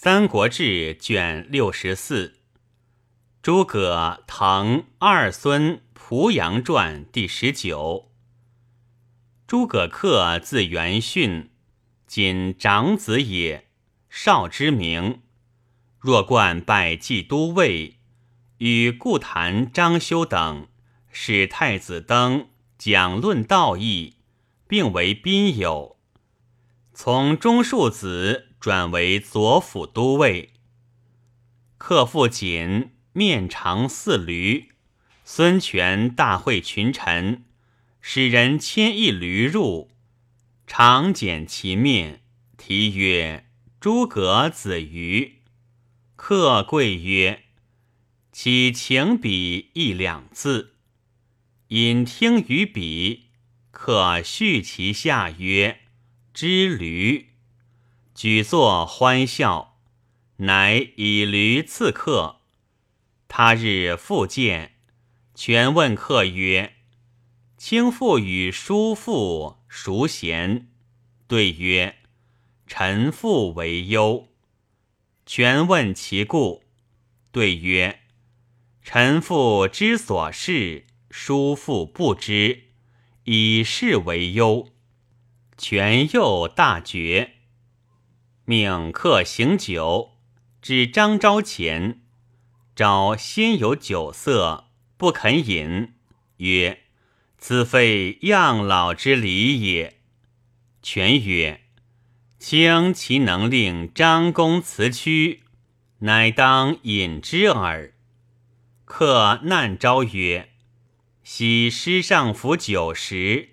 三国志》卷六十四，诸葛腾二孙濮阳传第十九。诸葛恪字元训，仅长子也，少之名。若冠拜冀都尉，与顾谭、张修等使太子登讲论道义，并为宾友。从中庶子。转为左辅都尉，客复锦面长似驴。孙权大会群臣，使人牵一驴入，长剪其面，题曰：“诸葛子瑜。”客贵曰：“岂情笔一两字？”引听于笔，客续其下曰：“知驴。”举座欢笑，乃以驴刺客。他日复见，权问客曰：“卿父与叔父孰贤？”对曰：“臣父为忧。”权问其故，对曰：“臣父之所事，叔父不知，以是为忧。”权又大绝。命客行酒，至张昭前，昭先有酒色，不肯饮，曰：“此非样老之礼也。”权曰：“卿其能令张公辞屈，乃当饮之耳。”客难昭曰：“昔师上服酒食，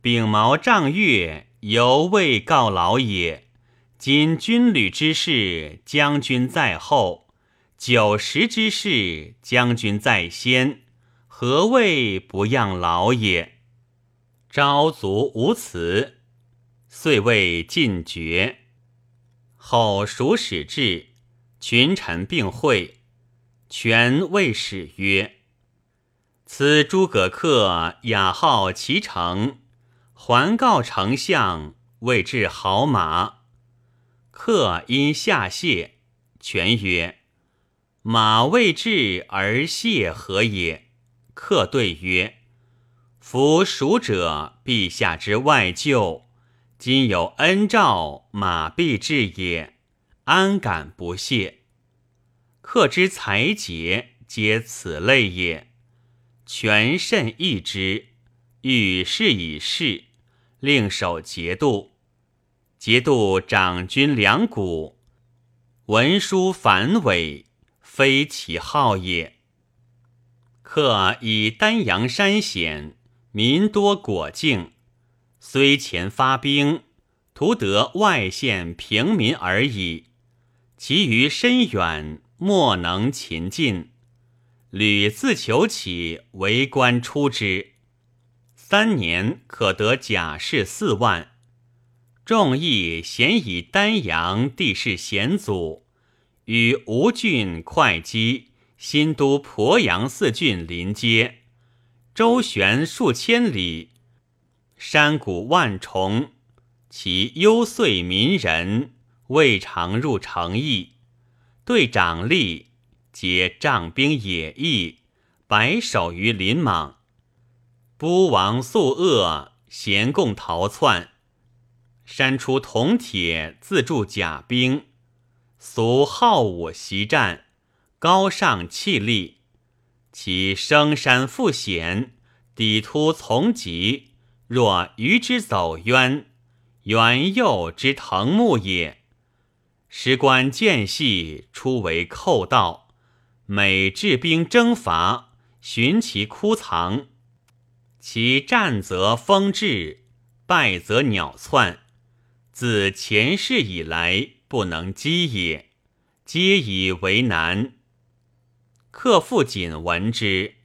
秉毛仗月，犹未告老也。”今军旅之事，将军在后；酒食之事，将军在先。何谓不样老也？昭卒无辞，遂未尽绝。后蜀使至，群臣并会，权谓使曰：“此诸葛恪雅号其城，还告丞相，谓至好马。”客因下谢，权曰：“马未至而谢何也？”客对曰：“夫蜀者，陛下之外舅，今有恩诏，马必至也，安敢不谢？客之才节，皆此类也。权甚异之，欲事以事，令守节度。”节度长军两谷，文书繁伟，非其好也。客以丹阳山险，民多果径，虽前发兵，图得外县平民而已。其余深远，莫能擒进。屡自求起，为官出之，三年可得甲士四万。众议咸以丹阳地势险阻，与吴郡、会稽、新都、鄱阳四郡临接，周旋数千里，山谷万重，其幽邃民人未尝入城邑。对长吏，皆仗兵野役，白首于林莽。孤王宿恶，咸共逃窜。山出铜铁，自铸甲兵，俗好武习战，高尚气力。其生山复险，底突从疾，若鱼之走渊，猿幼之藤木也。时官间隙，出为寇盗，每治兵征伐，寻其枯藏。其战则风至，败则鸟窜。自前世以来，不能击也，皆以为难。客父谨闻之，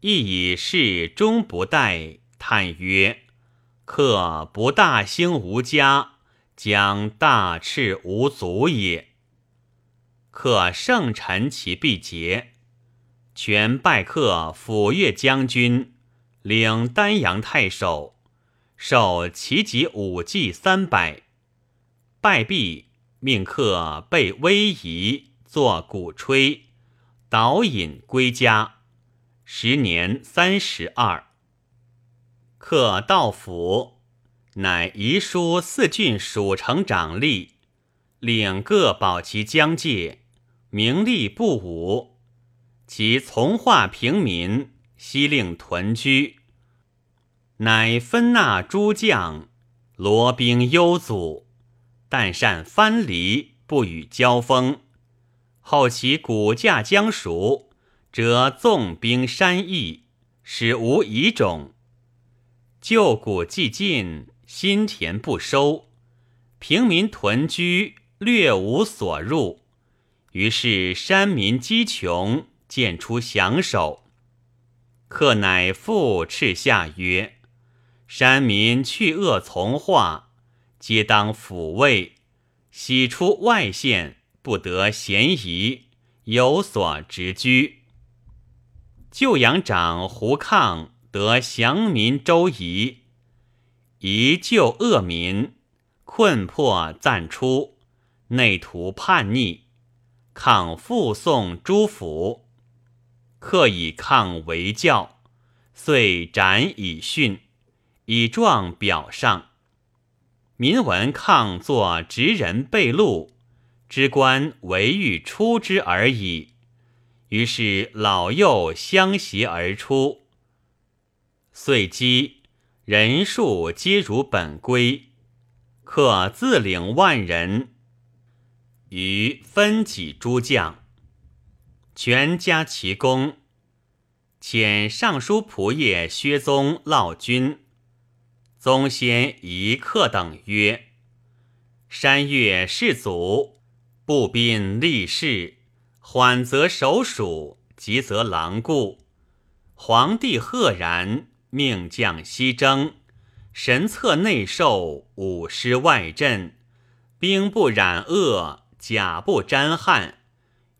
亦以事终不待，叹曰：“客不大兴无家，将大赤无足也。”客圣臣其必节，权拜客抚越将军，领丹阳太守，授齐级武技三百。拜毕，命客备威仪，作鼓吹，导引归家。时年三十二。客到府，乃遗书四郡蜀城长吏，领各保其疆界，名利不武。其从化平民，悉令屯居。乃分纳诸将，罗兵幽阻，但善藩篱，不与交锋。后其骨架将熟。则纵兵山邑，使无遗种；旧谷既尽，新田不收，平民屯居，略无所入。于是山民饥穷，渐出降首。客乃复斥下曰：“山民去恶从化，皆当抚慰。喜出外县，不得闲宜，有所直居。”旧阳长胡抗得降民周仪，宜救恶民，困迫暂出，内图叛逆，抗复送诸府，刻以抗为教，遂斩以训，以状表上。民闻抗作执人被戮，知官唯欲出之而已。于是老幼相携而出，遂击人数皆如本归，可自领万人。于分己诸将，全加其功。遣尚书仆射薛宗烙军，宗先仪客等曰：“山岳士祖，步兵立士。”缓则守蜀，急则狼顾。皇帝赫然，命将西征，神策内受，武师外镇，兵不染恶，甲不沾汗，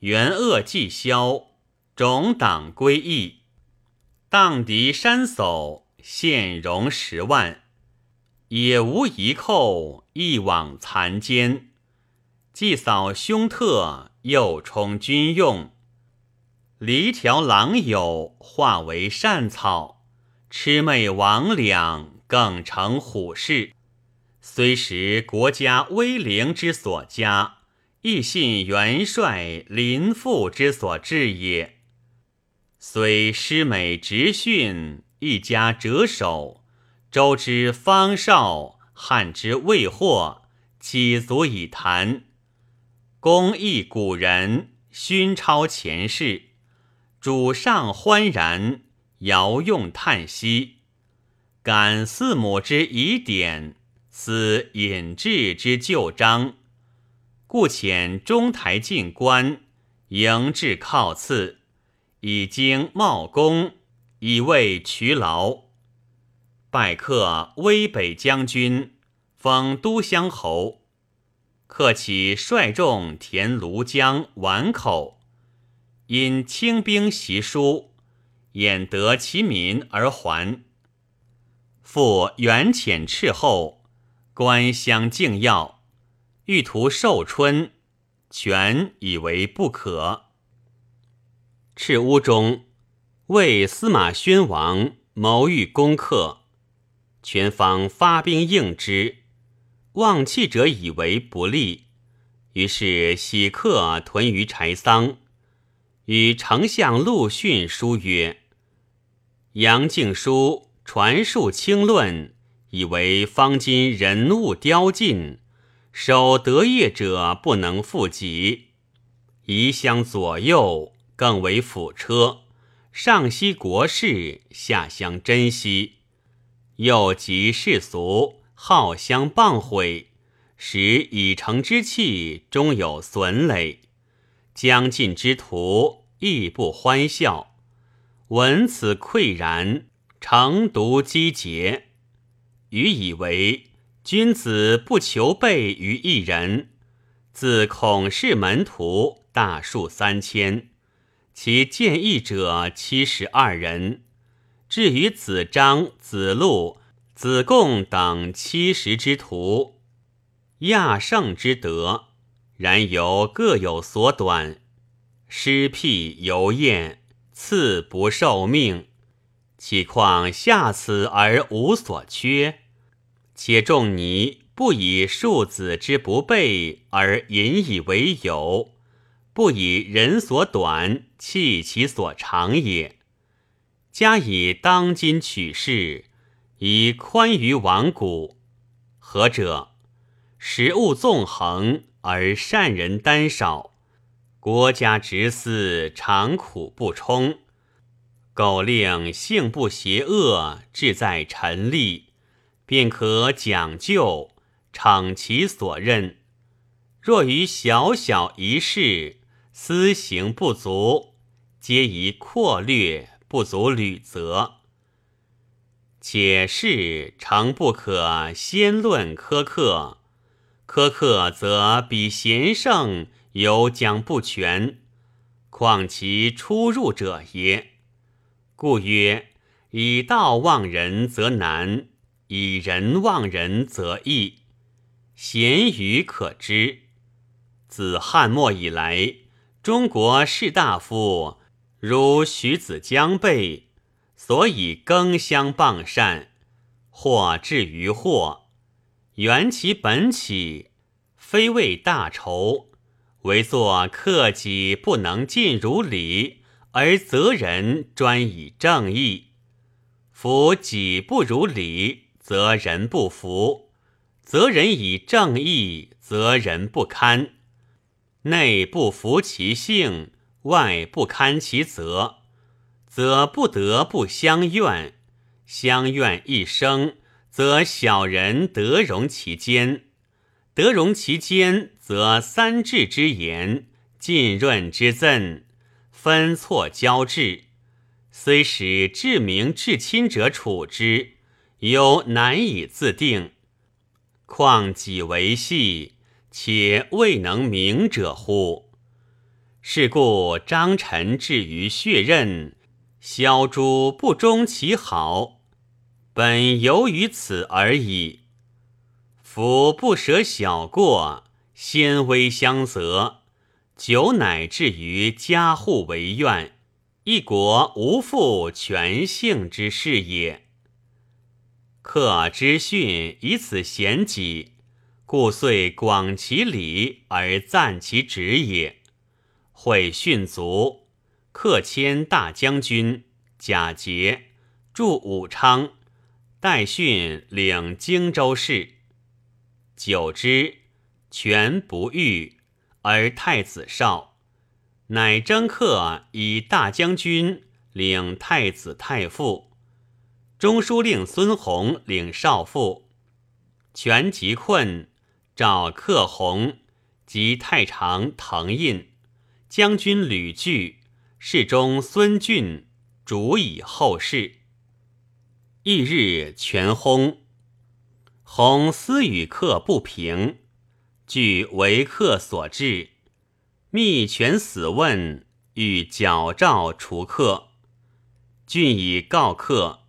元恶既消，种党归义，荡敌山叟，现容十万，也无一寇，一往残奸，既扫凶特。又充军用，离条狼友化为善草，魑魅魍魉更成虎视。虽识国家威灵之所加，亦信元帅临父之所至也。虽师美直训，一家折首，周之方少，汉之未获，岂足以谈？公益古人，勋超前世，主上欢然，遥用叹息。感四母之遗典，思隐志之旧章，故遣中台进官，迎至靠次，以经茂功，以慰渠劳。拜客威北将军，封都乡侯。克起率众填庐江宛口，因清兵袭书，掩得其民而还。复远遣斥候，官相敬要，欲图寿春，权以为不可。赤乌中为司马宣王谋欲攻克，全方发兵应之。望气者以为不利，于是喜客屯于柴桑，与丞相陆逊书曰：“杨敬书传述清论，以为方今人物凋尽，守德业者不能复己，移乡左右更为辅车，上惜国事，下乡珍惜，又及世俗。”好相谤毁，使已成之气终有损累；将尽之徒亦不欢笑。闻此愧然，诚独积节。予以为君子不求备于一人。自孔氏门徒大数三千，其见义者七十二人。至于子张、子路。子贡等七十之徒，亚圣之德，然犹各有所短，失辟犹厌，赐不受命。岂况下此而无所缺？且仲尼不以庶子之不备而引以为有，不以人所短弃其所长也。加以当今取势，以宽于亡古，何者？食物纵横而善人单少，国家执司常苦不充。苟令性不邪恶，志在臣立，便可讲究，逞其所任。若于小小一事，私行不足，皆宜阔略，不足履责。且事诚不可先论苛刻，苛刻则比贤圣犹将不全，况其出入者也。故曰：以道忘人则难，以人忘人则易。贤愚可知。自汉末以来，中国士大夫如徐子将辈，所以耕相傍善，或至于祸，缘其本起，非为大仇，唯作克己不能尽如礼。而责人专以正义，夫己不如礼，则人不服；责人以正义，则人不堪。内不服其性，外不堪其责，则不得不相怨。相怨一生，则小人得容其间；得容其间，则三智之言，浸润之赠。分错交质，虽使至明至亲者处之，犹难以自定。况己为戏，且未能明者乎？是故张臣至于血刃，萧诸不忠其好，本由于此而已。夫不舍小过，先微相责。久乃至于家户为怨，一国无复全幸之事也。克之训以此贤己，故遂广其礼而赞其职也。会训卒，克迁大将军贾节驻武昌，代训领荆州事。久之，权不遇。而太子少，乃征客以大将军领太子太傅，中书令孙弘领少傅。权极困，召克弘及太常滕胤、将军吕据、侍中孙峻，主以后事。翌日，全薨。弘私与客不平。据为客所至，密权死问，欲矫诏除客。郡以告客，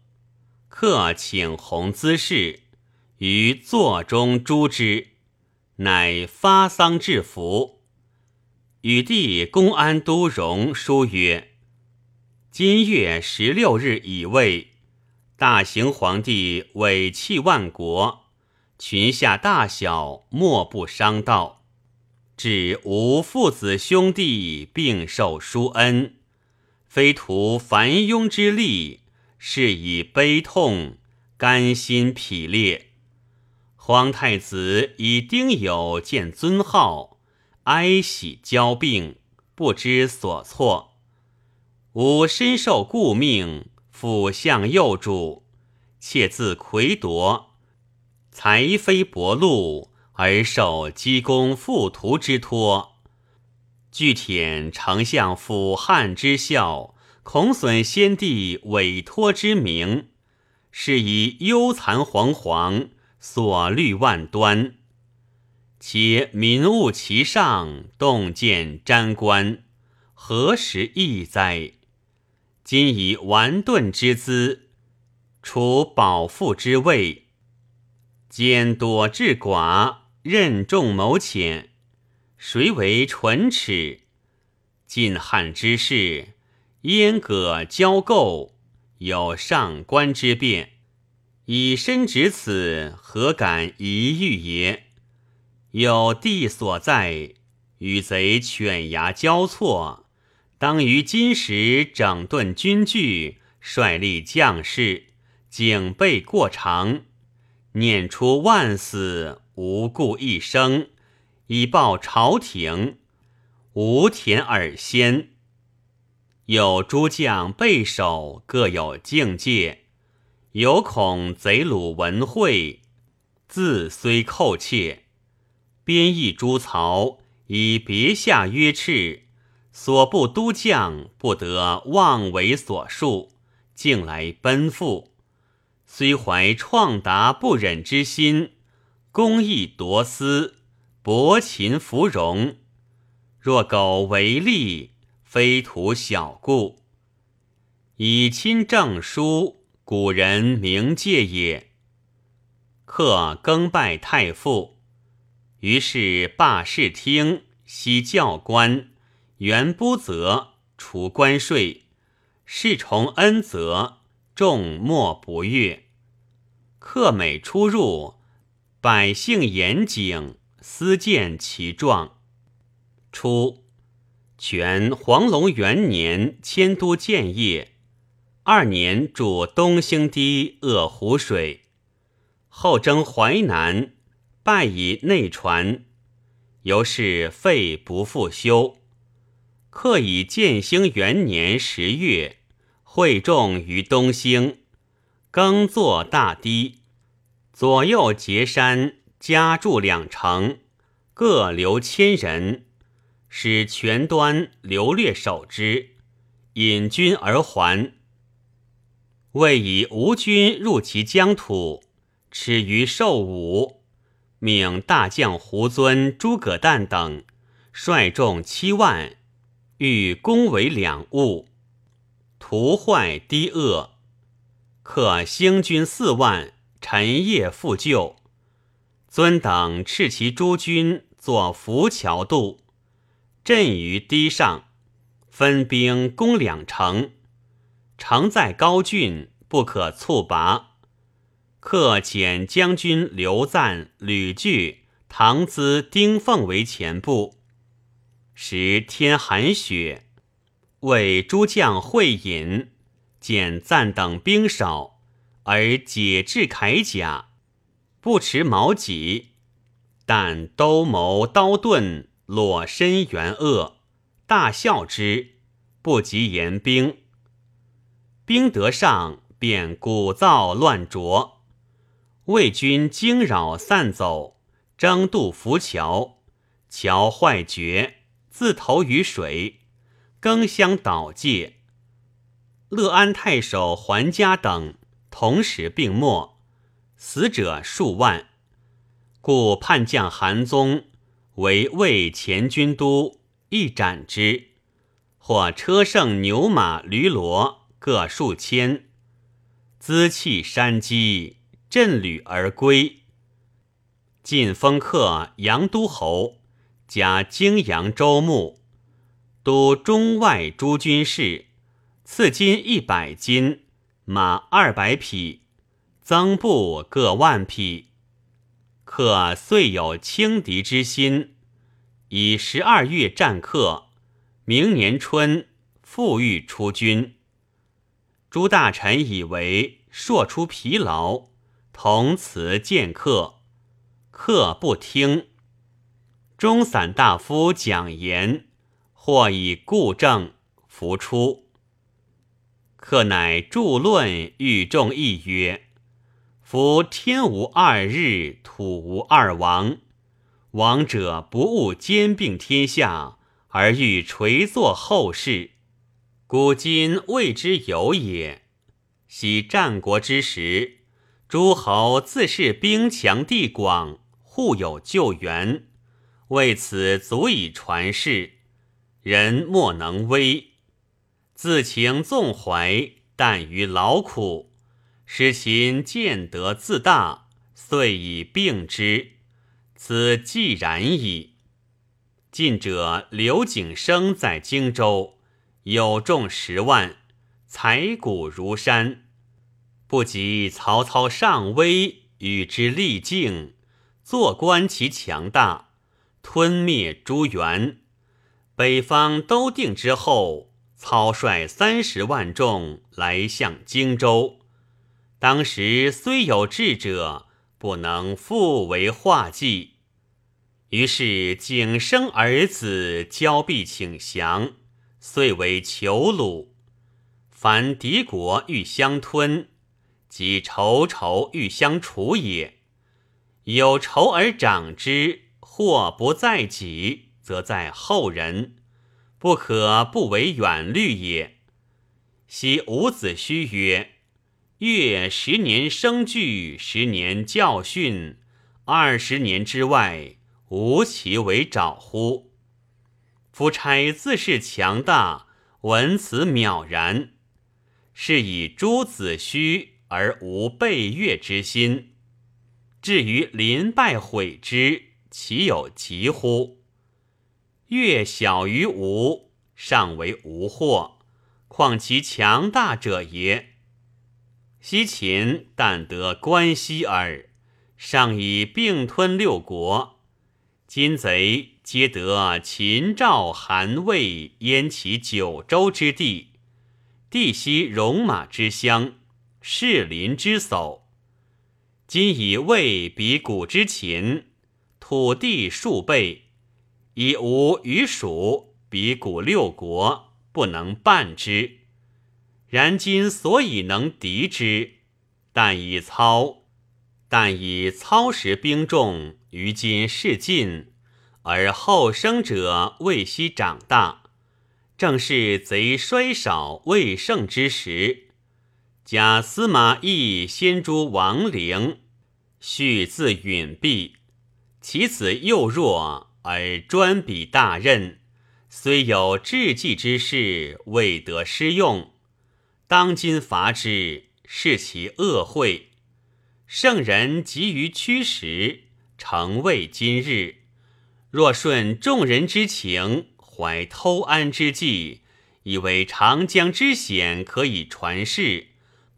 客请弘滋事，于座中诛之，乃发丧致服。与弟公安都荣书曰：今月十六日已未，大行皇帝委弃万国。群下大小莫不伤道，指吾父子兄弟并受殊恩，非图繁庸之利，是以悲痛，甘心匹裂。皇太子以丁酉见尊号，哀喜交并，不知所措。吾身受故命，辅相右主，妾自魁夺。才非薄禄，而受积功复图之托；具舔丞相辅汉之效，恐损先帝委托之名，是以忧残惶惶，所虑万端。且民务其上，动见瞻观，何时易哉？今以顽钝之资，处保父之位。兼多智寡，任重谋浅，谁为唇齿？晋汉之事，燕葛交构，有上官之变。以身执此，何敢一遇也？有地所在，与贼犬牙交错，当于今时整顿军具，率立将士，警备过长，念出万死，无故一生。以报朝廷，无田耳先。有诸将备守，各有境界，有恐贼虏闻会，自虽寇窃。编译诸曹以别下约敕，所部都将不得妄为所述，竟来奔赴。虽怀创达不忍之心，公义夺私。薄秦芙蓉，若苟为利，非图小故。以亲政书，古人名戒也。客更拜太傅，于是罢市厅，悉教官，原不责，除关税，事从恩泽，众莫不悦。客每出入，百姓严谨。思见其状。初，全黄龙元年迁都建业，二年筑东兴堤遏湖水，后征淮南，败以内传，由是废不复修。克以建兴元年十月，会众于东兴，耕作大堤，左右结山。加筑两城，各留千人，使全端流略守之，引军而还。未以吴军入其疆土，耻于受武，命大将胡遵、诸葛诞等率众七万，欲攻为两物，屠坏堤恶，克兴军四万，陈夜复救。尊等斥其诸军作浮桥渡，阵于堤上，分兵攻两城。城在高峻，不可猝拔。克遣将军刘赞、吕据、唐咨、丁奉为前部。时天寒雪，为诸将会饮，见赞等兵少，而解制铠甲。不持矛戟，但兜谋刀盾，裸身圆恶，大笑之，不及言兵。兵得上，便鼓噪乱啄。魏军惊扰散走，争渡浮桥，桥坏绝，自投于水，更相倒界。乐安太守桓嘉等同时病没。死者数万，故叛将韩宗为魏前军都，一斩之。或车胜牛马驴骡各数千，资气山积，振旅而归。晋封客杨都侯，加荆扬州牧，都中外诸军事，赐金一百斤，马二百匹。增布各万匹，客遂有轻敌之心，以十二月战客，明年春复欲出军。诸大臣以为朔出疲劳，同辞见客，客不听。中散大夫讲言，或以故政，弗出。客乃著论，与众议曰。夫天无二日，土无二王。王者不务兼并天下，而欲垂作后世。古今未之有也。昔战国之时，诸侯自恃兵强地广，互有救援，为此足以传世。人莫能危，自情纵怀，但于劳苦。使秦见得自大，遂以并之，此既然矣。近者刘景升在荆州，有众十万，财谷如山，不及曹操上威，与之力竞，坐观其强大，吞灭朱元。北方都定之后，操率三十万众来向荆州。当时虽有智者，不能复为画计。于是景生儿子交臂请降，遂为囚虏。凡敌国欲相吞，即仇仇欲相除也。有仇而长之，祸不在己。则在后人，不可不为远虑也。昔伍子胥曰：“越十年生聚，十年教训，二十年之外，无其为爪乎？”夫差自是强大，闻此渺然，是以诛子胥而无备越之心。至于临败悔之，其有急乎？越小于吴，尚为无祸，况其强大者也？西秦但得关西耳，尚以并吞六国。今贼皆得秦、赵、韩、魏燕其九州之地，地悉戎马之乡，士林之叟。今以魏比古之秦，土地数倍。以吴与蜀比古六国，不能半之。然今所以能敌之，但以操，但以操时兵众，于今事尽，而后生者未悉长大，正是贼衰少未盛之时。假司马懿先诛王陵，续自允弼，其子幼弱。而专比大任，虽有治计之事，未得施用。当今伐之，是其恶会。圣人急于驱使，诚为今日。若顺众人之情，怀偷安之计，以为长江之险可以传世，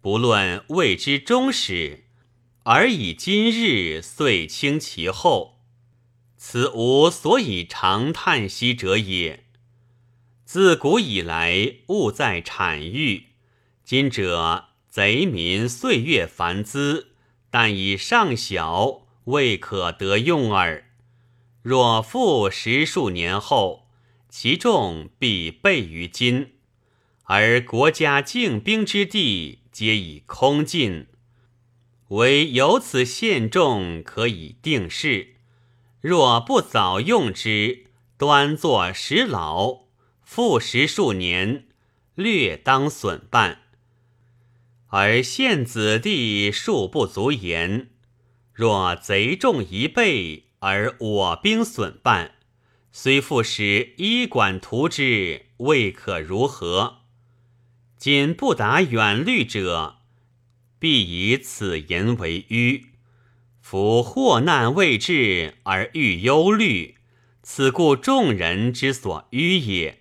不论未之终始，而以今日遂轻其后。此吾所以常叹息者也。自古以来，物在产育。今者贼民岁月繁滋，但以尚小，未可得用耳。若复十数年后，其众必备于今，而国家静兵之地皆已空尽，唯有此献众，可以定事。若不早用之，端坐时老，复十数年，略当损半。而现子弟数不足言，若贼众一倍，而我兵损半，虽复使医馆图之，未可如何？今不达远虑者，必以此言为迂。夫祸难未至而欲忧虑，此故众人之所迂也。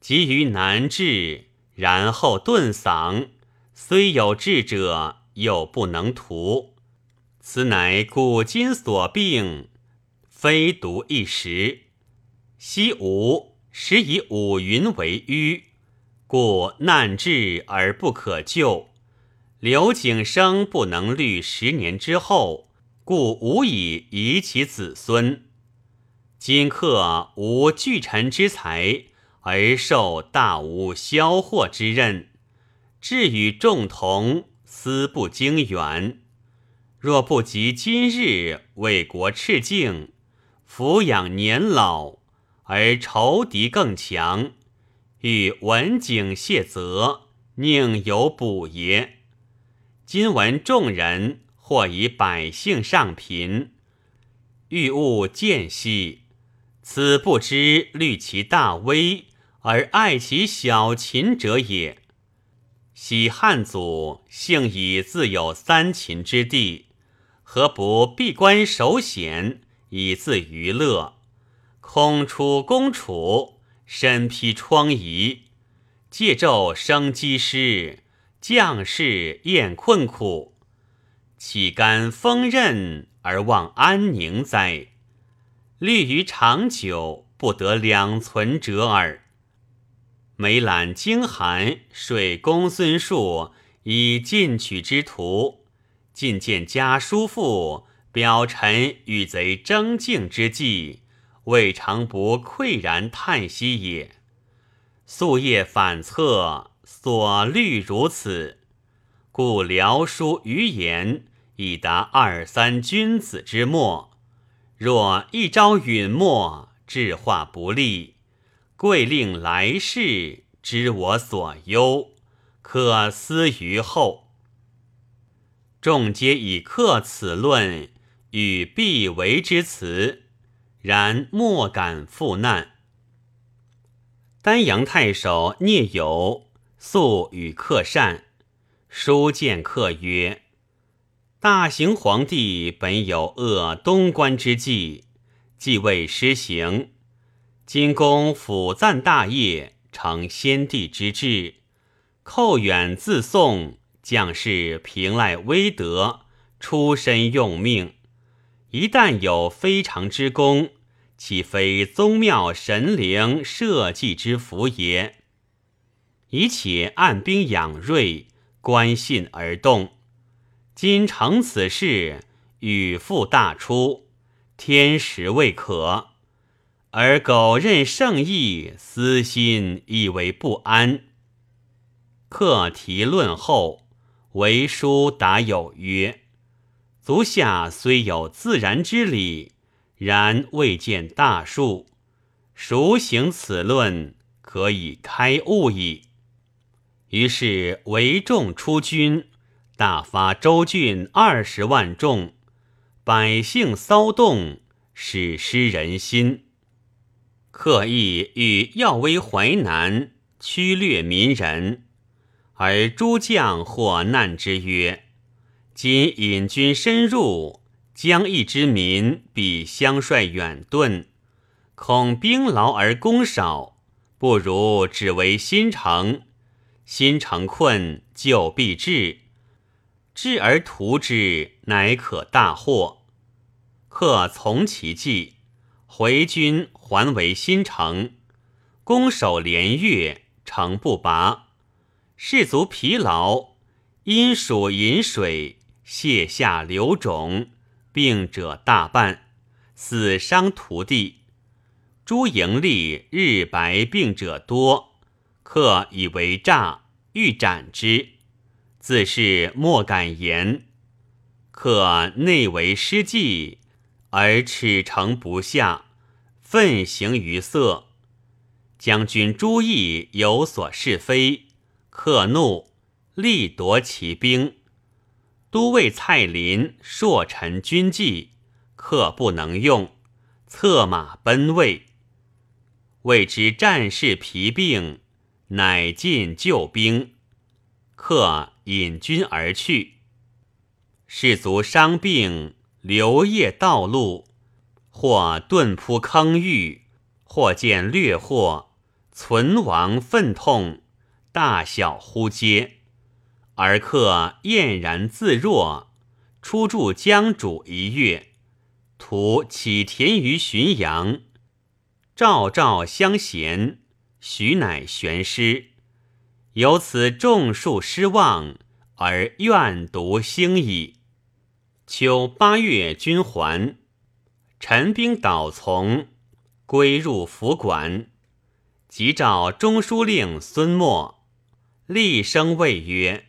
急于难治，然后顿丧，虽有智者，又不能图。此乃古今所病，非独一时。昔吾时以五云为迂，故难治而不可救。刘景升不能虑十年之后，故无以遗其子孙。今克无巨臣之才，而受大吴销祸之任，志与众同，思不经远。若不及今日为国赤敬，抚养年老，而仇敌更强，欲文景谢责，宁有补也？今闻众人或以百姓上贫，欲务见息，此不知虑其大威而爱其小秦者也。昔汉祖幸以自有三秦之地，何不闭关守险以自娱乐？空出公楚，身披疮痍，借昼生机师，将士厌困苦，岂甘锋刃而望安宁哉？虑于长久，不得两存者耳。每览经函，水公孙述以进取之徒，进见家叔父，表臣与贼争竞之际。未尝不喟然叹息也。夙夜反侧，所虑如此，故聊书余言已达二三君子之末。若一朝陨没，治化不利，贵令来世知我所忧，可思于后。众皆以克此论，与必为之辞。然莫敢负难。丹阳太守聂友素与客善，书见客曰：“大行皇帝本有扼东关之计，既未施行。今公辅赞大业，成先帝之志，寇远自宋，将士凭赖威德，出身用命。”一旦有非常之功，岂非宗庙神灵社稷之福也？以且按兵养锐，观信而动。今成此事，与父大出，天时未可。而苟任圣意，私心以为不安。课题论后，为书答有曰。足下虽有自然之理，然未见大数。孰行此论，可以开悟矣。于是为众出军，大发州郡二十万众，百姓骚动，使失人心。刻意欲耀威淮南，驱掠民人，而诸将或难之曰。今引军深入，将邑之民比相率远遁，恐兵劳而攻少，不如只为新城。新城困，就必至，至而图之，乃可大获。克从其计，回军还为新城，攻守连月，城不拔，士卒疲劳，因属饮水。泻下流肿，病者大半，死伤涂地。诸营吏日白病者多，客以为诈，欲斩之，自是莫敢言。客内为失计，而耻诚不下，愤行于色。将军朱毅有所是非，客怒，力夺其兵。都尉蔡林朔陈军纪，客不能用，策马奔魏。谓之战事疲病，乃进救兵。客引军而去。士卒伤病，流夜道路，或遁扑坑域，或见掠获，存亡愤痛，大小呼皆。而客晏然自若，出住江渚一月，图起田于浔阳，赵赵相衔，许乃悬师。由此众数失望，而怨独兴矣。秋八月，军还，陈兵倒从，归入府馆，即召中书令孙默，厉声谓曰。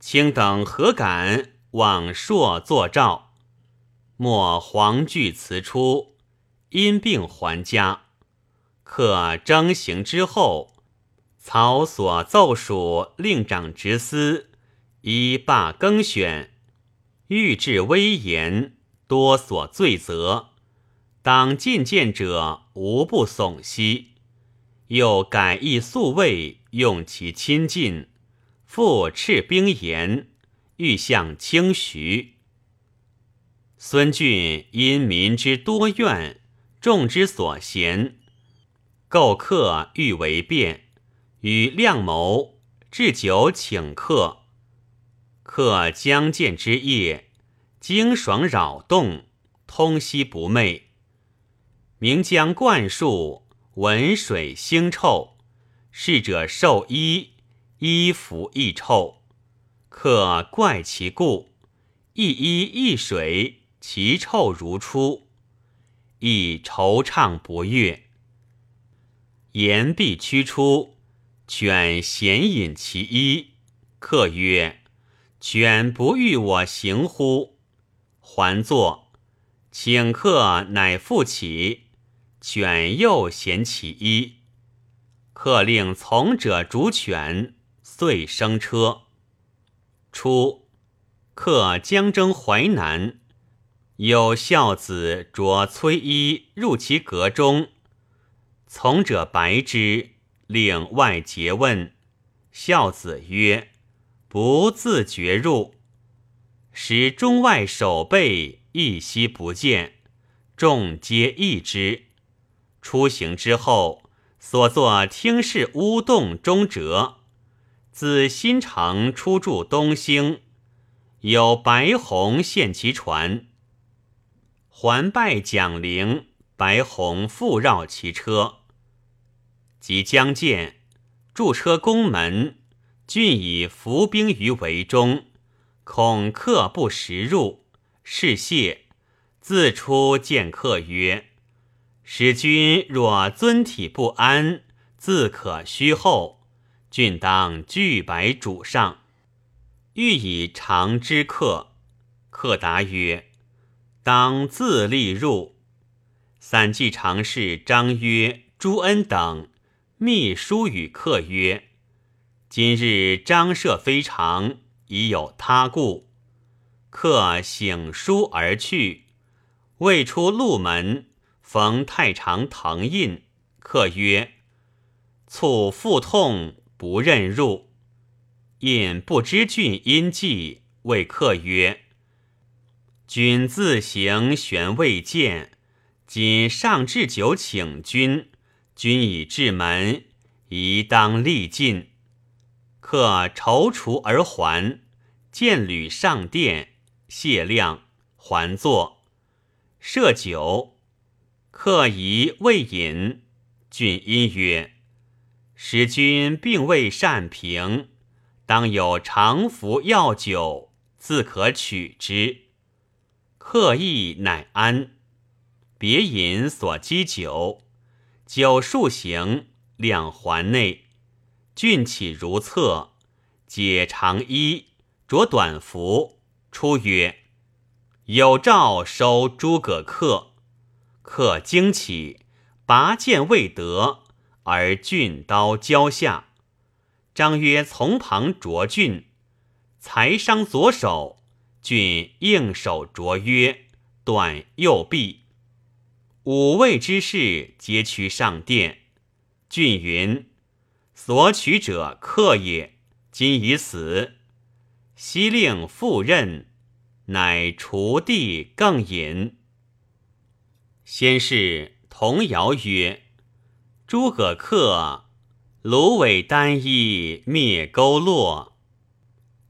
卿等何敢往朔作诏？莫黄惧辞出，因病还家。克征行之后，曹所奏属令长执司，依罢更选，欲治威严，多所罪责。当进谏者无不悚息，又改易宿卫，用其亲近。复斥兵言，欲向清徐。孙俊因民之多怨，众之所嫌。构客欲为变，与亮谋置酒请客。客将见之夜，惊爽扰动，通息不寐。名将灌树，闻水腥臭，逝者受衣，衣服亦臭。客怪其故，一衣一水，其臭如初，亦惆怅不悦。言必驱出，犬咸饮其衣。客曰：“犬不欲我行乎？”还坐，请客乃复起，犬又嫌其衣。客令从者逐犬，遂升车。初，客将征淮南，有孝子着崔衣入其阁中。从者白之，令外诘问。孝子曰：“不自觉入。”使中外守备一夕不见，众皆异之。出行之后，所作听事乌洞中折。自新城出驻东兴，有白虹献其船。还拜蒋陵，白虹复绕其车。即将见，驻车宫门，郡以伏兵于围中，恐客不时入，是谢。自出见客曰：“使君若尊体不安，自可虚后。郡当具白主上，欲以长之客。”客答曰：“当自立入。”散骑常侍张曰、朱恩等。密书与客曰：“今日张舍非常，已有他故。”客醒书而去。未出路门，逢太常藤印。客曰：“促腹痛，不任入。”印不知郡因计，谓客曰：“君自行悬未见，今上置酒请君。”君已至门，宜当立进。客踌躇而还，见履上殿，谢亮还坐，设酒。客疑未饮，郡因曰：“使君并未善平，当有常服药酒，自可取之。”客意乃安，别饮所积酒。酒数行，两环内，俊起如厕，解长衣，着短服，出曰：“有诏收诸葛恪。”恪惊起，拔剑未得，而郡刀交下。张曰：“从旁着俊，才伤左手。”郡应手着曰：“短右臂。”五位之士皆趋上殿。郡云：“所取者客也，今已死。”悉令复任，乃除地更饮。先是童谣曰：“诸葛恪，芦苇单衣灭勾落，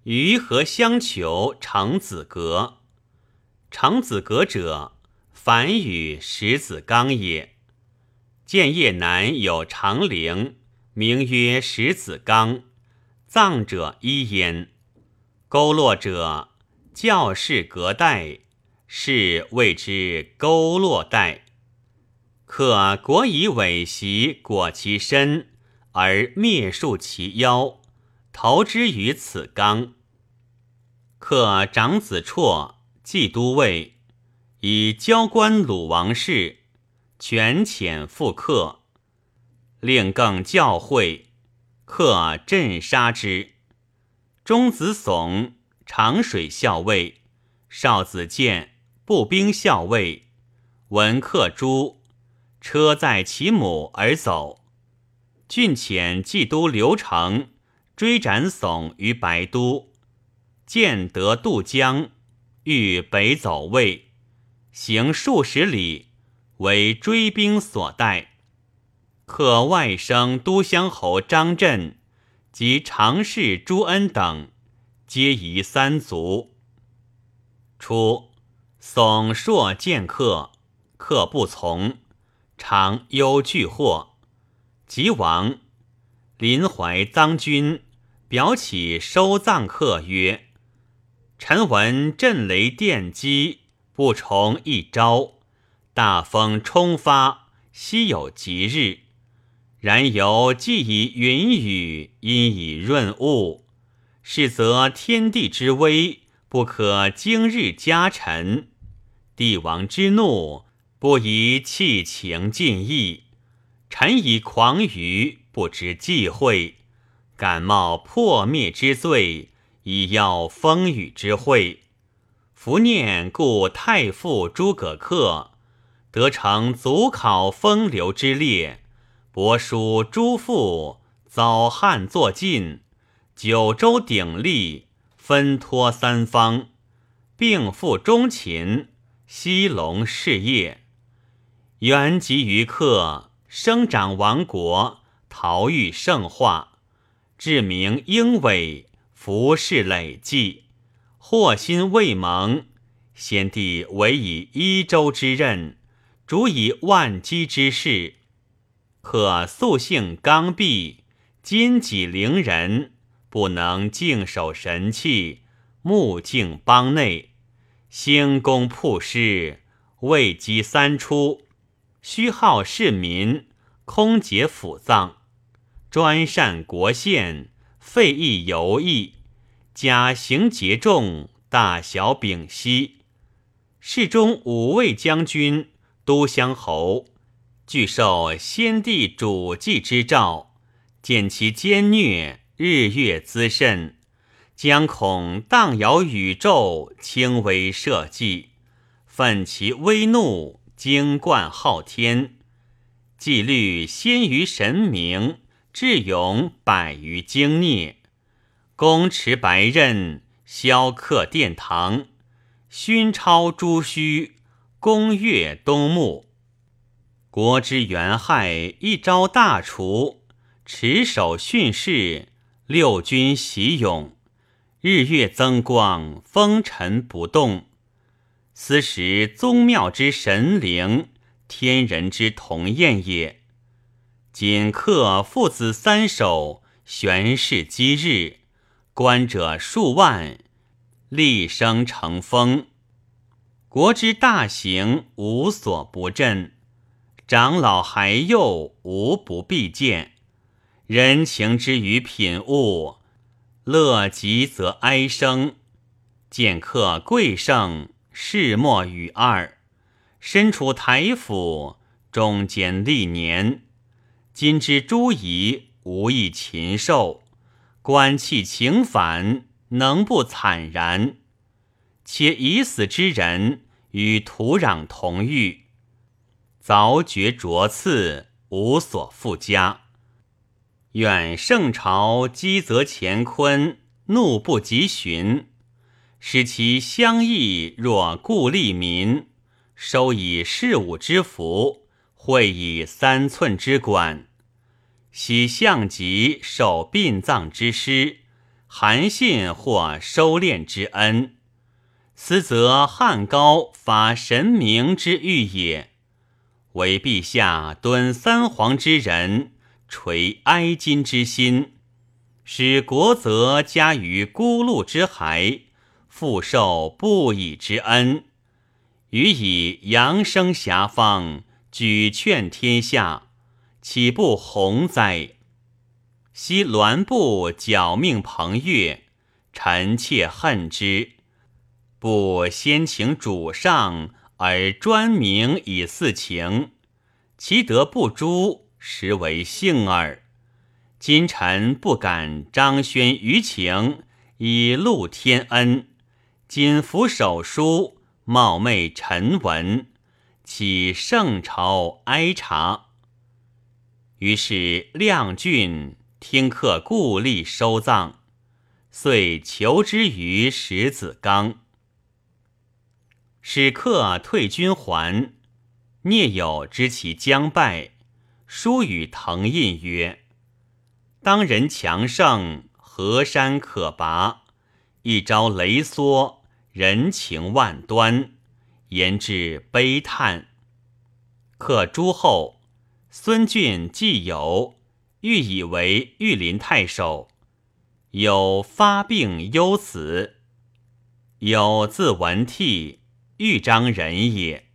鱼和相求长子阁。长子阁者。”凡与石子刚也。建业南有长陵，名曰石子刚，葬者一焉。勾落者，教士隔代，是谓之勾落代。可国以尾袭裹其身，而灭树其腰，投之于此缸。克长子绰，冀都尉。以交官鲁王室，权遣复克，令更教诲，克镇杀之。中子悚，长水校尉；少子建，步兵校尉。闻克诸，车载其母而走。郡遣冀都刘成追斩悚于白都，建得渡江，欲北走魏。行数十里，为追兵所待。客外甥都乡侯张震及常侍朱恩等，皆移三族。初，宋朔见客，客不从，常忧惧祸。即亡，临淮臧君表起收葬客曰：“臣闻震雷电击，不从一朝；大风冲发，稀有吉日。”然犹既以云雨，因以润物，是则天地之威不可经日加臣，帝王之怒不宜弃情尽意。臣以狂愚，不知忌讳，敢冒破灭之罪，以要风雨之会。伏念故太傅诸葛恪，得成祖考风流之列。伯叔诸父早汉作晋，九州鼎立，分托三方，并赴中秦，西隆事业，原集于客，生长亡国，陶育圣化，至明英伟，服饰累计，祸心未萌。先帝委以一州之任，主以万机之事。可素性刚愎，今己凌人，不能静守神器，目镜邦内，兴功铺师，位积三出，虚耗市民，空结府葬，专擅国宪，废役游役，假行节重，大小丙息。世中五位将军，都乡侯。俱受先帝主祭之诏，见其奸虐，日月滋甚，将恐荡摇宇宙，轻微社稷，愤其威怒，精冠昊天，纪律先于神明，智勇百余经孽，公持白刃，萧克殿堂，勋超朱须，宫越东牧。国之元害，一朝大除，持守训示，六军习勇，日月增光，风尘不动。斯时宗庙之神灵，天人之同宴也。仅克父子三首，玄氏积日，观者数万，厉声成风。国之大行，无所不振。长老孩幼无不必见，人情之于品物，乐极则哀生。见客贵盛，世莫与二。身处台府，中间历年，今之诸夷无一禽兽，官气情反，能不惨然？且已死之人与土壤同浴。凿掘卓次，无所复加。愿圣朝积泽乾坤，怒不及寻，使其相益若故利民，收以事物之福，会以三寸之管。喜相吉受殡葬之师，韩信或收敛之恩，斯则汉高发神明之欲也。为陛下敦三皇之人，垂哀今之心，使国则加于孤鹿之骸，复受不已之恩，予以扬声遐方，举劝天下，岂不宏哉？昔栾布矫命彭越，臣妾恨之，不先请主上。而专名以四情，其德不诛，实为幸耳。今臣不敢张宣于情，以露天恩。谨服手书，冒昧陈文，起圣朝哀察。于是亮郡听客故立收葬，遂求之于石子冈。使客退军还，聂友知其将败，书与滕胤曰：“当人强盛，河山可拔；一朝雷缩，人情万端，言至悲叹。”克诸后，孙俊既有，欲以为御林太守。有发病忧死，有字文替，豫章人也。